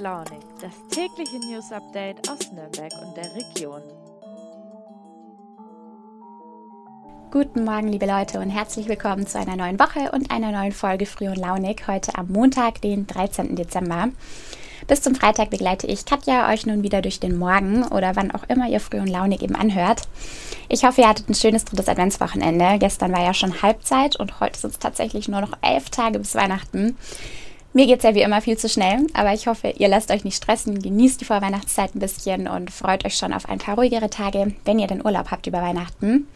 Launig, das tägliche News Update aus Nürnberg und der Region. Guten Morgen, liebe Leute, und herzlich willkommen zu einer neuen Woche und einer neuen Folge Früh und Launig heute am Montag, den 13. Dezember. Bis zum Freitag begleite ich Katja euch nun wieder durch den Morgen oder wann auch immer ihr Früh und Launig eben anhört. Ich hoffe, ihr hattet ein schönes drittes Adventswochenende. Gestern war ja schon Halbzeit und heute sind es tatsächlich nur noch elf Tage bis Weihnachten. Mir geht es ja wie immer viel zu schnell, aber ich hoffe, ihr lasst euch nicht stressen, genießt die Vorweihnachtszeit ein bisschen und freut euch schon auf ein paar ruhigere Tage, wenn ihr den Urlaub habt über Weihnachten.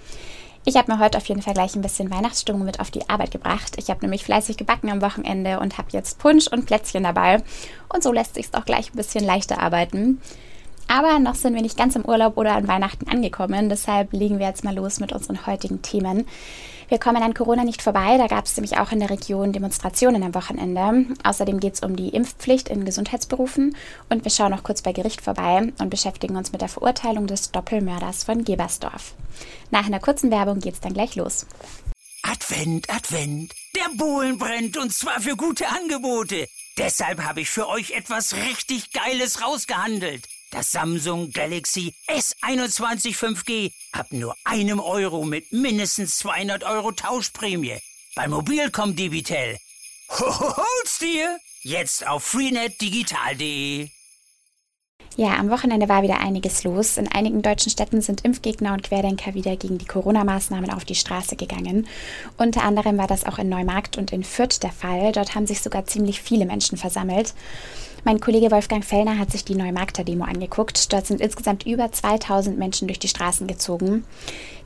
Ich habe mir heute auf jeden Fall gleich ein bisschen Weihnachtsstimmung mit auf die Arbeit gebracht. Ich habe nämlich fleißig gebacken am Wochenende und habe jetzt Punsch und Plätzchen dabei. Und so lässt sich es auch gleich ein bisschen leichter arbeiten. Aber noch sind wir nicht ganz im Urlaub oder an Weihnachten angekommen. Deshalb legen wir jetzt mal los mit unseren heutigen Themen. Wir kommen an Corona nicht vorbei. Da gab es nämlich auch in der Region Demonstrationen am Wochenende. Außerdem geht es um die Impfpflicht in Gesundheitsberufen. Und wir schauen noch kurz bei Gericht vorbei und beschäftigen uns mit der Verurteilung des Doppelmörders von Gebersdorf. Nach einer kurzen Werbung geht es dann gleich los. Advent, Advent. Der Bohlen brennt und zwar für gute Angebote. Deshalb habe ich für euch etwas richtig Geiles rausgehandelt. Das Samsung Galaxy S21 5G ab nur einem Euro mit mindestens 200 Euro Tauschprämie. Bei Mobilcom Digital. Hol's dir! Jetzt auf freenetdigital.de. Ja, am Wochenende war wieder einiges los. In einigen deutschen Städten sind Impfgegner und Querdenker wieder gegen die Corona-Maßnahmen auf die Straße gegangen. Unter anderem war das auch in Neumarkt und in Fürth der Fall. Dort haben sich sogar ziemlich viele Menschen versammelt. Mein Kollege Wolfgang Fellner hat sich die Neumarkter Demo angeguckt. Dort sind insgesamt über 2000 Menschen durch die Straßen gezogen.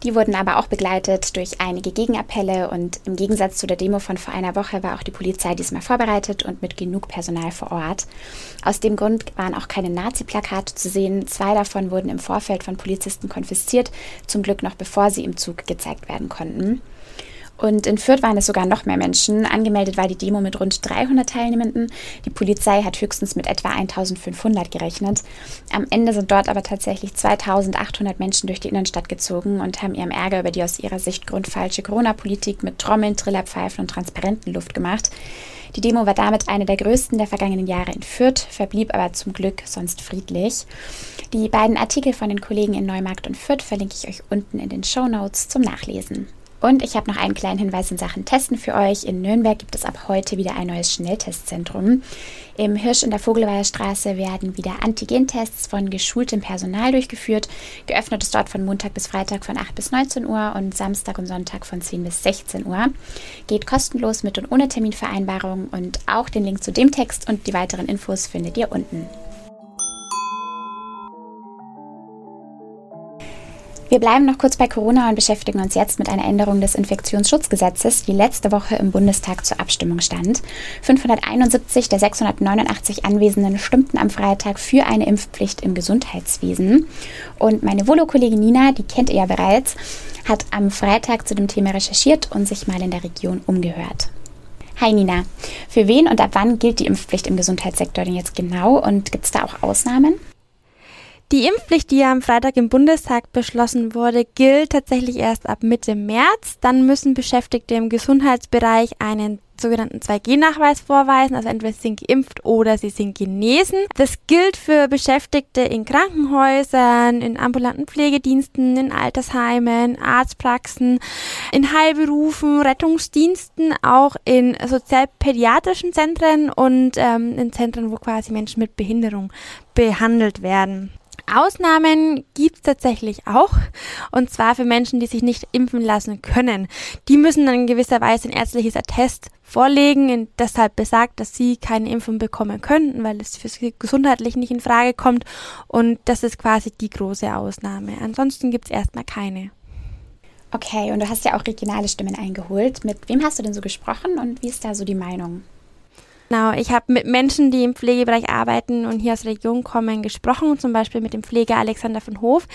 Die wurden aber auch begleitet durch einige Gegenappelle und im Gegensatz zu der Demo von vor einer Woche war auch die Polizei diesmal vorbereitet und mit genug Personal vor Ort. Aus dem Grund waren auch keine Nazi-Plakate zu sehen. Zwei davon wurden im Vorfeld von Polizisten konfisziert, zum Glück noch bevor sie im Zug gezeigt werden konnten. Und in Fürth waren es sogar noch mehr Menschen. Angemeldet war die Demo mit rund 300 Teilnehmenden. Die Polizei hat höchstens mit etwa 1500 gerechnet. Am Ende sind dort aber tatsächlich 2800 Menschen durch die Innenstadt gezogen und haben ihrem Ärger über die aus ihrer Sicht grundfalsche Corona-Politik mit Trommeln, Trillerpfeifen und Transparenten Luft gemacht. Die Demo war damit eine der größten der vergangenen Jahre in Fürth, verblieb aber zum Glück sonst friedlich. Die beiden Artikel von den Kollegen in Neumarkt und Fürth verlinke ich euch unten in den Show Notes zum Nachlesen. Und ich habe noch einen kleinen Hinweis in Sachen Testen für euch. In Nürnberg gibt es ab heute wieder ein neues Schnelltestzentrum. Im Hirsch in der Vogelweiher Straße werden wieder Antigentests von geschultem Personal durchgeführt. Geöffnet ist dort von Montag bis Freitag von 8 bis 19 Uhr und Samstag und Sonntag von 10 bis 16 Uhr. Geht kostenlos mit und ohne Terminvereinbarung und auch den Link zu dem Text und die weiteren Infos findet ihr unten. Wir bleiben noch kurz bei Corona und beschäftigen uns jetzt mit einer Änderung des Infektionsschutzgesetzes, die letzte Woche im Bundestag zur Abstimmung stand. 571 der 689 Anwesenden stimmten am Freitag für eine Impfpflicht im Gesundheitswesen. Und meine Volo-Kollegin Nina, die kennt ihr ja bereits, hat am Freitag zu dem Thema recherchiert und sich mal in der Region umgehört. Hi Nina, für wen und ab wann gilt die Impfpflicht im Gesundheitssektor denn jetzt genau und gibt es da auch Ausnahmen? Die Impfpflicht, die ja am Freitag im Bundestag beschlossen wurde, gilt tatsächlich erst ab Mitte März. Dann müssen Beschäftigte im Gesundheitsbereich einen sogenannten 2G-Nachweis vorweisen, also entweder sie sind geimpft oder sie sind genesen. Das gilt für Beschäftigte in Krankenhäusern, in ambulanten Pflegediensten, in Altersheimen, Arztpraxen, in Heilberufen, Rettungsdiensten, auch in sozialpädiatrischen Zentren und ähm, in Zentren, wo quasi Menschen mit Behinderung behandelt werden. Ausnahmen gibt es tatsächlich auch, und zwar für Menschen, die sich nicht impfen lassen können. Die müssen dann in gewisser Weise ein ärztliches Attest vorlegen, und deshalb besagt, dass sie keine Impfung bekommen könnten, weil es für sie gesundheitlich nicht in Frage kommt. Und das ist quasi die große Ausnahme. Ansonsten gibt es erstmal keine. Okay, und du hast ja auch regionale Stimmen eingeholt. Mit wem hast du denn so gesprochen und wie ist da so die Meinung? Genau, ich habe mit Menschen, die im Pflegebereich arbeiten und hier aus der Region kommen, gesprochen, zum Beispiel mit dem Pfleger Alexander von Hof.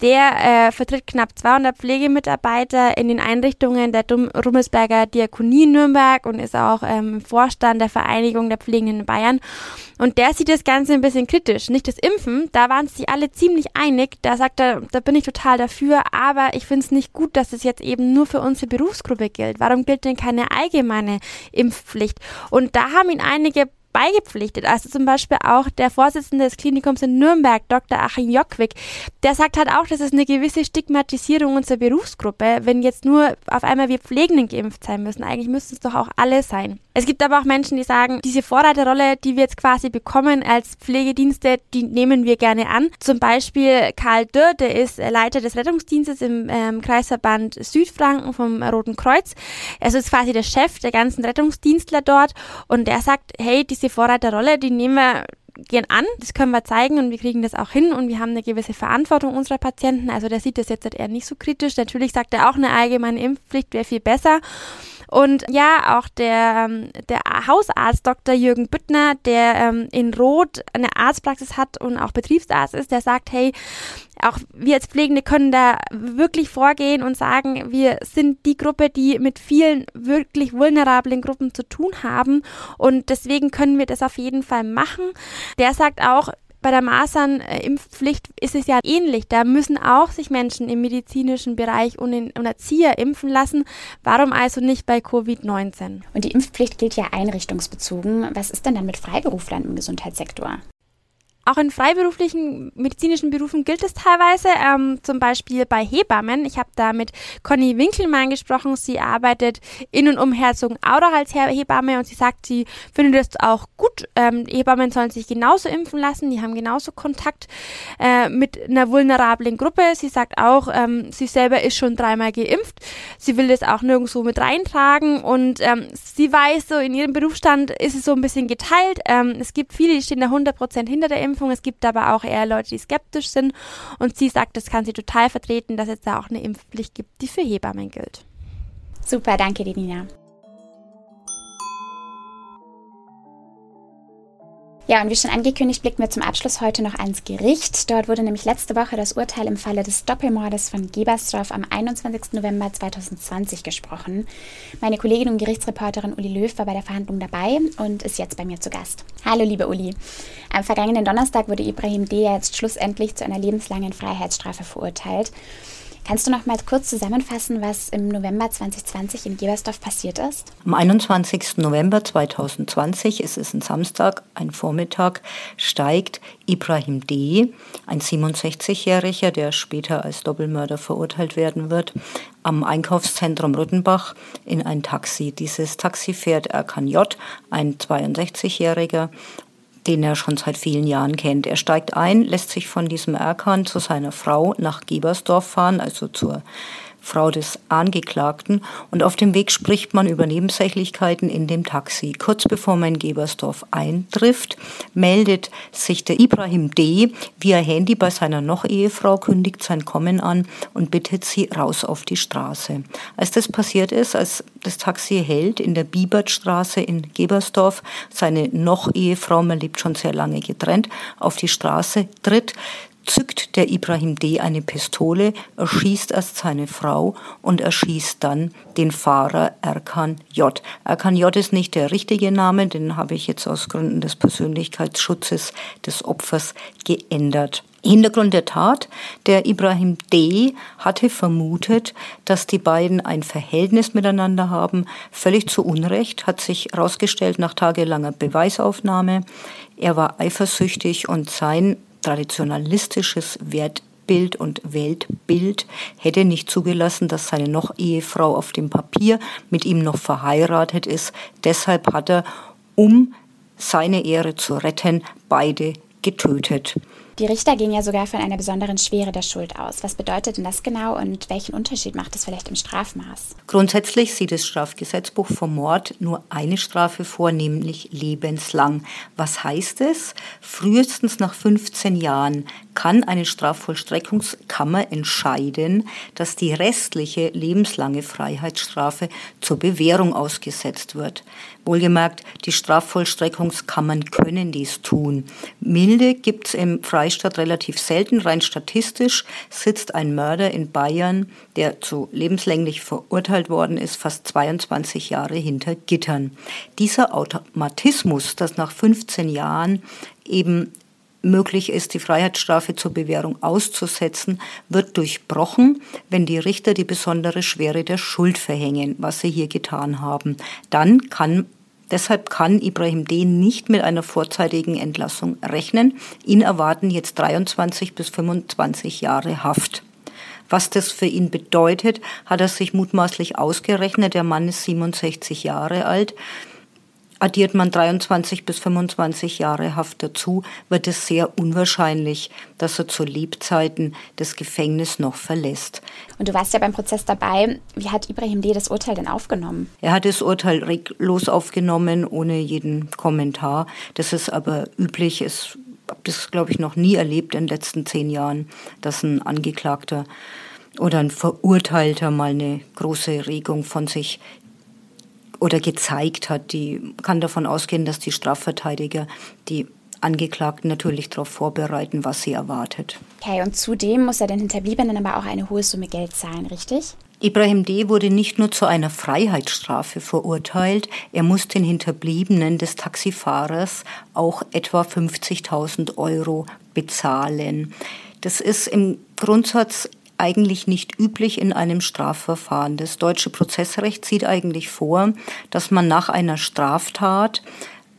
Der äh, vertritt knapp 200 Pflegemitarbeiter in den Einrichtungen der Rummelsberger Diakonie Nürnberg und ist auch ähm, Vorstand der Vereinigung der Pflegenden in Bayern. Und der sieht das Ganze ein bisschen kritisch. Nicht das Impfen, da waren sich alle ziemlich einig. Da sagt er, da bin ich total dafür, aber ich finde es nicht gut, dass es jetzt eben nur für unsere Berufsgruppe gilt. Warum gilt denn keine allgemeine Impfpflicht? Und da haben ihn einige beigepflichtet. Also zum Beispiel auch der Vorsitzende des Klinikums in Nürnberg, Dr. Achim Jockwig, der sagt halt auch, dass es eine gewisse Stigmatisierung unserer Berufsgruppe, wenn jetzt nur auf einmal wir Pflegenden geimpft sein müssen. Eigentlich müssten es doch auch alle sein. Es gibt aber auch Menschen, die sagen, diese Vorreiterrolle, die wir jetzt quasi bekommen als Pflegedienste, die nehmen wir gerne an. Zum Beispiel Karl Dürr, der ist Leiter des Rettungsdienstes im ähm, Kreisverband Südfranken vom Roten Kreuz. Also ist quasi der Chef der ganzen Rettungsdienstler dort und der sagt, hey, diese Vorreiterrolle, die nehmen wir gern an, das können wir zeigen und wir kriegen das auch hin und wir haben eine gewisse Verantwortung unserer Patienten. Also der sieht das jetzt eher nicht so kritisch. Natürlich sagt er auch, eine allgemeine Impfpflicht wäre viel besser. Und ja, auch der, ähm, der Hausarzt Dr. Jürgen Büttner, der ähm, in Rot eine Arztpraxis hat und auch Betriebsarzt ist, der sagt, hey, auch wir als Pflegende können da wirklich vorgehen und sagen, wir sind die Gruppe, die mit vielen wirklich vulnerablen Gruppen zu tun haben und deswegen können wir das auf jeden Fall machen. Der sagt auch, bei der Masernimpfpflicht ist es ja ähnlich. Da müssen auch sich Menschen im medizinischen Bereich und, in, und Erzieher impfen lassen. Warum also nicht bei Covid-19? Und die Impfpflicht gilt ja einrichtungsbezogen. Was ist denn dann mit Freiberuflern im Gesundheitssektor? Auch in freiberuflichen medizinischen Berufen gilt es teilweise, ähm, zum Beispiel bei Hebammen. Ich habe da mit Conny Winkelmann gesprochen. Sie arbeitet in und um Herzogenaurach als Hebamme und sie sagt, sie findet es auch gut. Ähm, Hebammen sollen sich genauso impfen lassen. Die haben genauso Kontakt äh, mit einer vulnerablen Gruppe. Sie sagt auch, ähm, sie selber ist schon dreimal geimpft. Sie will das auch nirgendwo mit reintragen und ähm, sie weiß, so in ihrem Berufsstand ist es so ein bisschen geteilt. Ähm, es gibt viele, die stehen da 100% hinter der Impfung. Es gibt aber auch eher Leute, die skeptisch sind. Und sie sagt, das kann sie total vertreten, dass es da auch eine Impfpflicht gibt, die für Hebammen gilt. Super, danke dir, Ja, und wie schon angekündigt, blicken wir zum Abschluss heute noch ans Gericht. Dort wurde nämlich letzte Woche das Urteil im Falle des Doppelmordes von Gebersdorf am 21. November 2020 gesprochen. Meine Kollegin und Gerichtsreporterin Uli Löw war bei der Verhandlung dabei und ist jetzt bei mir zu Gast. Hallo, liebe Uli. Am vergangenen Donnerstag wurde Ibrahim D. jetzt schlussendlich zu einer lebenslangen Freiheitsstrafe verurteilt. Kannst du noch mal kurz zusammenfassen, was im November 2020 in Gebersdorf passiert ist? Am 21. November 2020, es ist ein Samstag, ein Vormittag, steigt Ibrahim D., ein 67-Jähriger, der später als Doppelmörder verurteilt werden wird, am Einkaufszentrum Rüttenbach in ein Taxi. Dieses Taxi fährt Erkan J., ein 62-Jähriger, den er schon seit vielen Jahren kennt. Er steigt ein, lässt sich von diesem Erkan zu seiner Frau nach Gebersdorf fahren, also zur Frau des Angeklagten, und auf dem Weg spricht man über Nebensächlichkeiten in dem Taxi. Kurz bevor man in Gebersdorf eintrifft, meldet sich der Ibrahim D. via Handy bei seiner Noch-Ehefrau, kündigt sein Kommen an und bittet sie raus auf die Straße. Als das passiert ist, als das Taxi hält in der Biebertstraße in Gebersdorf, seine Noch-Ehefrau, man lebt schon sehr lange getrennt, auf die Straße tritt, zückt der Ibrahim D. eine Pistole, erschießt erst seine Frau und erschießt dann den Fahrer Erkan J. Erkan J. ist nicht der richtige Name, den habe ich jetzt aus Gründen des Persönlichkeitsschutzes des Opfers geändert. Hintergrund der Tat, der Ibrahim D. hatte vermutet, dass die beiden ein Verhältnis miteinander haben. Völlig zu Unrecht hat sich herausgestellt nach tagelanger Beweisaufnahme. Er war eifersüchtig und sein traditionalistisches Wertbild und Weltbild hätte nicht zugelassen, dass seine noch Ehefrau auf dem Papier mit ihm noch verheiratet ist. Deshalb hat er, um seine Ehre zu retten, beide getötet. Die Richter gehen ja sogar von einer besonderen Schwere der Schuld aus. Was bedeutet denn das genau und welchen Unterschied macht es vielleicht im Strafmaß? Grundsätzlich sieht das Strafgesetzbuch vom Mord nur eine Strafe vor, nämlich lebenslang. Was heißt es? Frühestens nach 15 Jahren kann eine Strafvollstreckungskammer entscheiden, dass die restliche lebenslange Freiheitsstrafe zur Bewährung ausgesetzt wird. Wohlgemerkt, die Strafvollstreckungskammern können dies tun. Milde gibt es im Freistaat relativ selten. Rein statistisch sitzt ein Mörder in Bayern, der zu lebenslänglich verurteilt worden ist, fast 22 Jahre hinter Gittern. Dieser Automatismus, dass nach 15 Jahren eben möglich ist, die Freiheitsstrafe zur Bewährung auszusetzen, wird durchbrochen, wenn die Richter die besondere Schwere der Schuld verhängen, was sie hier getan haben. Dann kann Deshalb kann Ibrahim D. nicht mit einer vorzeitigen Entlassung rechnen. Ihn erwarten jetzt 23 bis 25 Jahre Haft. Was das für ihn bedeutet, hat er sich mutmaßlich ausgerechnet. Der Mann ist 67 Jahre alt. Addiert man 23 bis 25 Jahre Haft dazu, wird es sehr unwahrscheinlich, dass er zu Lebzeiten das Gefängnis noch verlässt. Und du warst ja beim Prozess dabei. Wie hat Ibrahim D. das Urteil denn aufgenommen? Er hat das Urteil reglos aufgenommen, ohne jeden Kommentar. Das ist aber üblich. Es habe das, glaube ich, noch nie erlebt in den letzten zehn Jahren, dass ein Angeklagter oder ein Verurteilter mal eine große Regung von sich oder gezeigt hat. Die kann davon ausgehen, dass die Strafverteidiger die Angeklagten natürlich darauf vorbereiten, was sie erwartet. Okay, und zudem muss er den Hinterbliebenen aber auch eine hohe Summe Geld zahlen, richtig? Ibrahim D. wurde nicht nur zu einer Freiheitsstrafe verurteilt, er muss den Hinterbliebenen des Taxifahrers auch etwa 50.000 Euro bezahlen. Das ist im Grundsatz eigentlich nicht üblich in einem Strafverfahren. Das deutsche Prozessrecht sieht eigentlich vor, dass man nach einer Straftat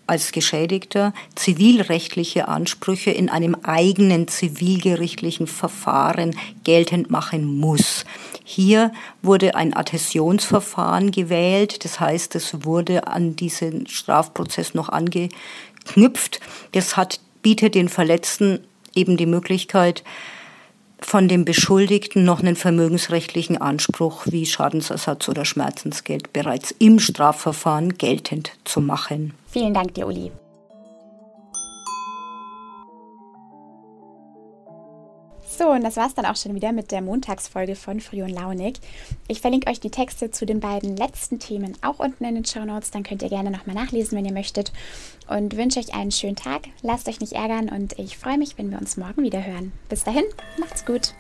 als Geschädigter zivilrechtliche Ansprüche in einem eigenen zivilgerichtlichen Verfahren geltend machen muss. Hier wurde ein Adhäsionsverfahren gewählt, das heißt, es wurde an diesen Strafprozess noch angeknüpft. Das hat, bietet den Verletzten eben die Möglichkeit, von dem Beschuldigten noch einen vermögensrechtlichen Anspruch wie Schadensersatz oder Schmerzensgeld bereits im Strafverfahren geltend zu machen. Vielen Dank dir, Uli. So, und das war's dann auch schon wieder mit der Montagsfolge von Früh und Launig. Ich verlinke euch die Texte zu den beiden letzten Themen auch unten in den Show Notes. Dann könnt ihr gerne nochmal nachlesen, wenn ihr möchtet. Und wünsche euch einen schönen Tag. Lasst euch nicht ärgern und ich freue mich, wenn wir uns morgen wieder hören. Bis dahin, macht's gut.